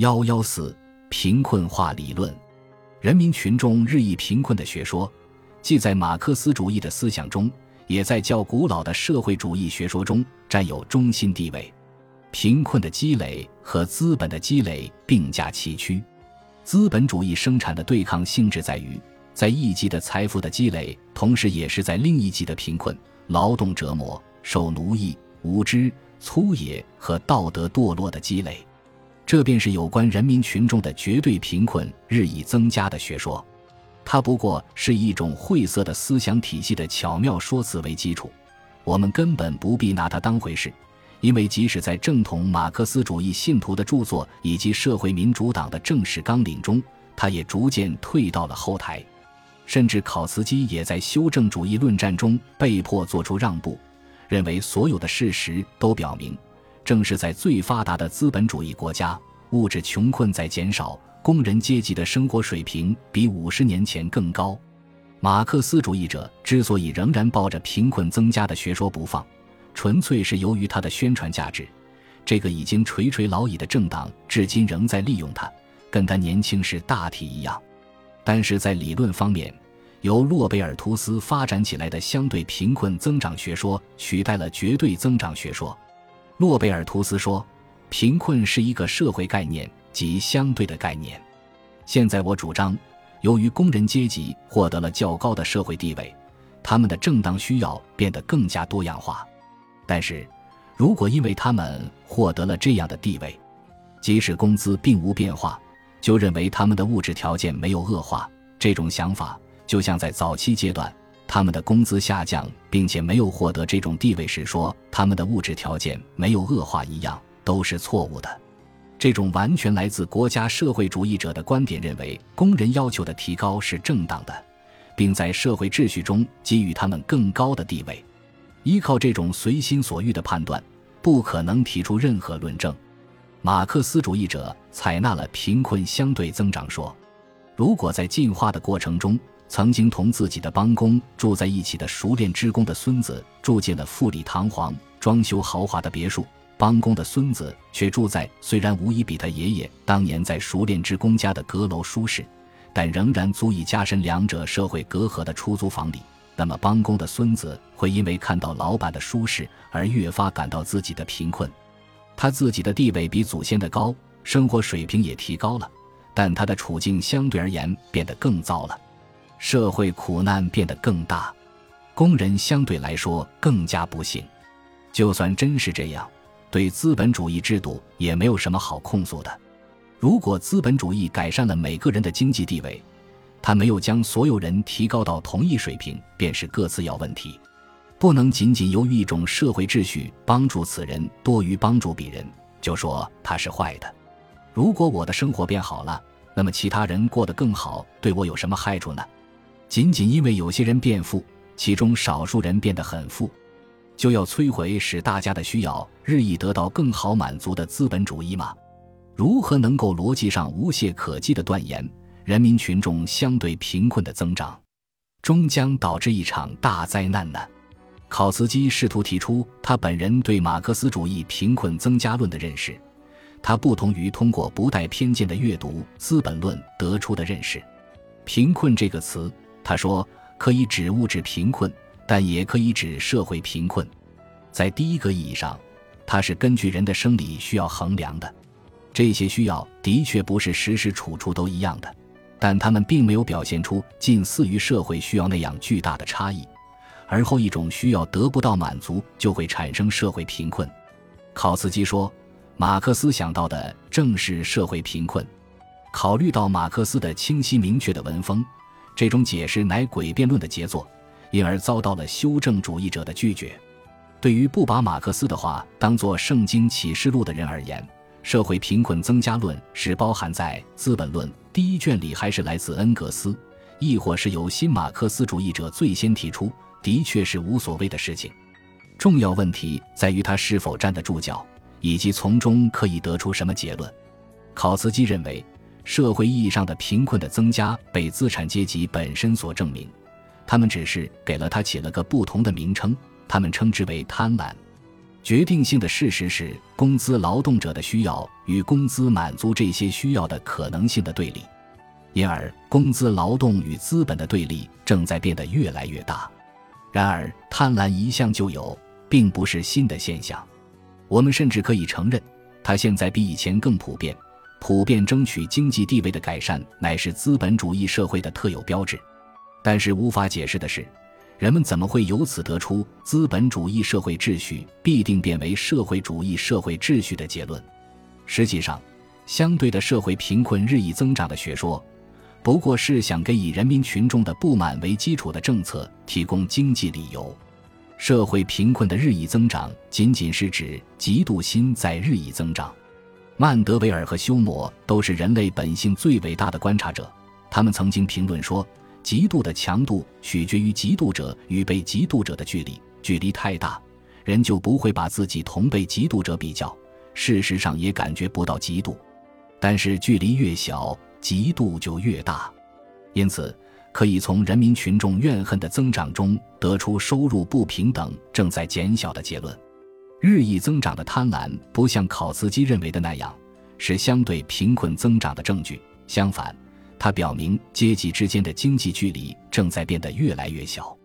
幺幺四贫困化理论，人民群众日益贫困的学说，既在马克思主义的思想中，也在较古老的社会主义学说中占有中心地位。贫困的积累和资本的积累并驾齐驱。资本主义生产的对抗性质在于，在一级的财富的积累，同时也是在另一级的贫困、劳动折磨、受奴役、无知、粗野和道德堕落的积累。这便是有关人民群众的绝对贫困日益增加的学说，它不过是一种晦涩的思想体系的巧妙说辞为基础，我们根本不必拿它当回事，因为即使在正统马克思主义信徒的著作以及社会民主党的正式纲领中，它也逐渐退到了后台，甚至考茨基也在修正主义论战中被迫做出让步，认为所有的事实都表明。正是在最发达的资本主义国家，物质穷困在减少，工人阶级的生活水平比五十年前更高。马克思主义者之所以仍然抱着贫困增加的学说不放，纯粹是由于它的宣传价值。这个已经垂垂老矣的政党至今仍在利用它，跟他年轻时大体一样。但是在理论方面，由诺贝尔图斯发展起来的相对贫困增长学说取代了绝对增长学说。诺贝尔图斯说：“贫困是一个社会概念，及相对的概念。现在我主张，由于工人阶级获得了较高的社会地位，他们的正当需要变得更加多样化。但是，如果因为他们获得了这样的地位，即使工资并无变化，就认为他们的物质条件没有恶化，这种想法就像在早期阶段。”他们的工资下降，并且没有获得这种地位时，说他们的物质条件没有恶化一样，都是错误的。这种完全来自国家社会主义者的观点认为，工人要求的提高是正当的，并在社会秩序中给予他们更高的地位。依靠这种随心所欲的判断，不可能提出任何论证。马克思主义者采纳了贫困相对增长说。如果在进化的过程中，曾经同自己的帮工住在一起的熟练织工的孙子住进了富丽堂皇、装修豪华的别墅，帮工的孙子却住在虽然无疑比他爷爷当年在熟练职工家的阁楼舒适，但仍然足以加深两者社会隔阂的出租房里。那么，帮工的孙子会因为看到老板的舒适而越发感到自己的贫困。他自己的地位比祖先的高，生活水平也提高了，但他的处境相对而言变得更糟了。社会苦难变得更大，工人相对来说更加不幸。就算真是这样，对资本主义制度也没有什么好控诉的。如果资本主义改善了每个人的经济地位，他没有将所有人提高到同一水平，便是各自要问题。不能仅仅由于一种社会秩序帮助此人多于帮助彼人，就说他是坏的。如果我的生活变好了，那么其他人过得更好，对我有什么害处呢？仅仅因为有些人变富，其中少数人变得很富，就要摧毁使大家的需要日益得到更好满足的资本主义吗？如何能够逻辑上无懈可击地断言人民群众相对贫困的增长，终将导致一场大灾难呢？考茨基试图提出他本人对马克思主义贫困增加论的认识，他不同于通过不带偏见的阅读《资本论》得出的认识。贫困这个词。他说，可以指物质贫困，但也可以指社会贫困。在第一个意义上，它是根据人的生理需要衡量的。这些需要的确不是时时处处都一样的，但他们并没有表现出近似于社会需要那样巨大的差异。而后一种需要得不到满足，就会产生社会贫困。考茨基说，马克思想到的正是社会贫困。考虑到马克思的清晰明确的文风。这种解释乃诡辩论的杰作，因而遭到了修正主义者的拒绝。对于不把马克思的话当作《圣经启示录》的人而言，社会贫困增加论是包含在《资本论》第一卷里，还是来自恩格斯，亦或是由新马克思主义者最先提出，的确是无所谓的事情。重要问题在于他是否站得住脚，以及从中可以得出什么结论。考茨基认为。社会意义上的贫困的增加被资产阶级本身所证明，他们只是给了他起了个不同的名称，他们称之为贪婪。决定性的事实是，工资劳动者的需要与工资满足这些需要的可能性的对立，因而工资劳动与资本的对立正在变得越来越大。然而，贪婪一向就有，并不是新的现象。我们甚至可以承认，它现在比以前更普遍。普遍争取经济地位的改善，乃是资本主义社会的特有标志。但是，无法解释的是。人们怎么会由此得出资本主义社会秩序必定变为社会主义社会秩序的结论？实际上，相对的社会贫困日益增长的学说，不过是想给以人民群众的不满为基础的政策提供经济理由。社会贫困的日益增长，仅仅是指嫉妒心在日益增长。曼德维尔和休谟都是人类本性最伟大的观察者，他们曾经评论说。嫉妒的强度取决于嫉妒者与被嫉妒者的距离，距离太大，人就不会把自己同被嫉妒者比较，事实上也感觉不到嫉妒。但是距离越小，嫉妒就越大。因此，可以从人民群众怨恨的增长中得出收入不平等正在减小的结论。日益增长的贪婪不像考茨基认为的那样是相对贫困增长的证据，相反。它表明阶级之间的经济距离正在变得越来越小。